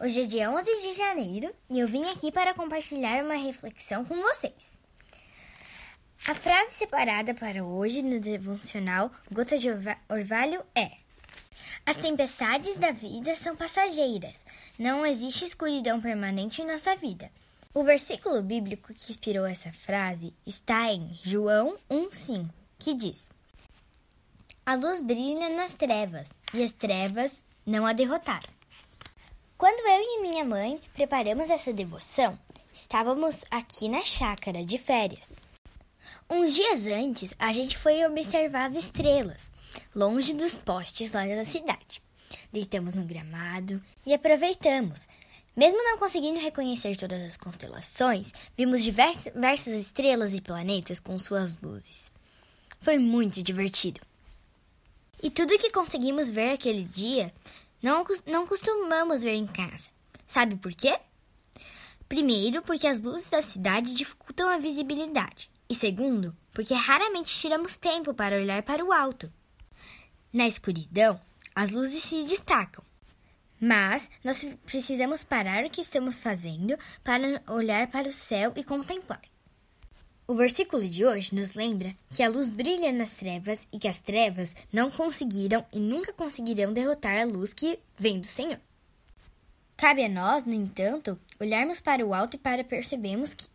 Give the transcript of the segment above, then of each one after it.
Hoje é dia 11 de janeiro e eu vim aqui para compartilhar uma reflexão com vocês. A frase separada para hoje no devocional Gota de Orvalho é: As tempestades da vida são passageiras. Não existe escuridão permanente em nossa vida. O versículo bíblico que inspirou essa frase está em João 1,5, que diz: A luz brilha nas trevas e as trevas não a derrotaram. Quando eu e minha mãe preparamos essa devoção, estávamos aqui na chácara de férias. Uns dias antes, a gente foi observar as estrelas, longe dos postes lá da cidade. Deitamos no gramado e aproveitamos. Mesmo não conseguindo reconhecer todas as constelações, vimos diversas estrelas e planetas com suas luzes. Foi muito divertido. E tudo que conseguimos ver aquele dia não, não costumamos ver em casa. Sabe por quê? Primeiro, porque as luzes da cidade dificultam a visibilidade. E segundo, porque raramente tiramos tempo para olhar para o alto. Na escuridão, as luzes se destacam. Mas nós precisamos parar o que estamos fazendo para olhar para o céu e contemplar. O versículo de hoje nos lembra que a luz brilha nas trevas e que as trevas não conseguiram e nunca conseguirão derrotar a luz que vem do Senhor. Cabe a nós, no entanto, olharmos para o alto e para percebermos que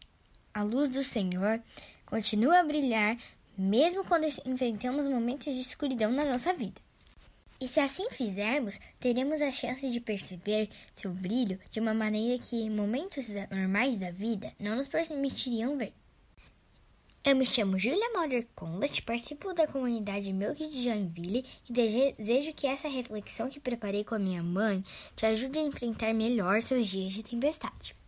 a luz do Senhor continua a brilhar mesmo quando enfrentamos momentos de escuridão na nossa vida. E se assim fizermos, teremos a chance de perceber seu brilho de uma maneira que momentos normais da vida não nos permitiriam ver. Eu me chamo Julia Maurer Condat, participo da comunidade Milk de Joinville e desejo que essa reflexão que preparei com a minha mãe te ajude a enfrentar melhor seus dias de tempestade.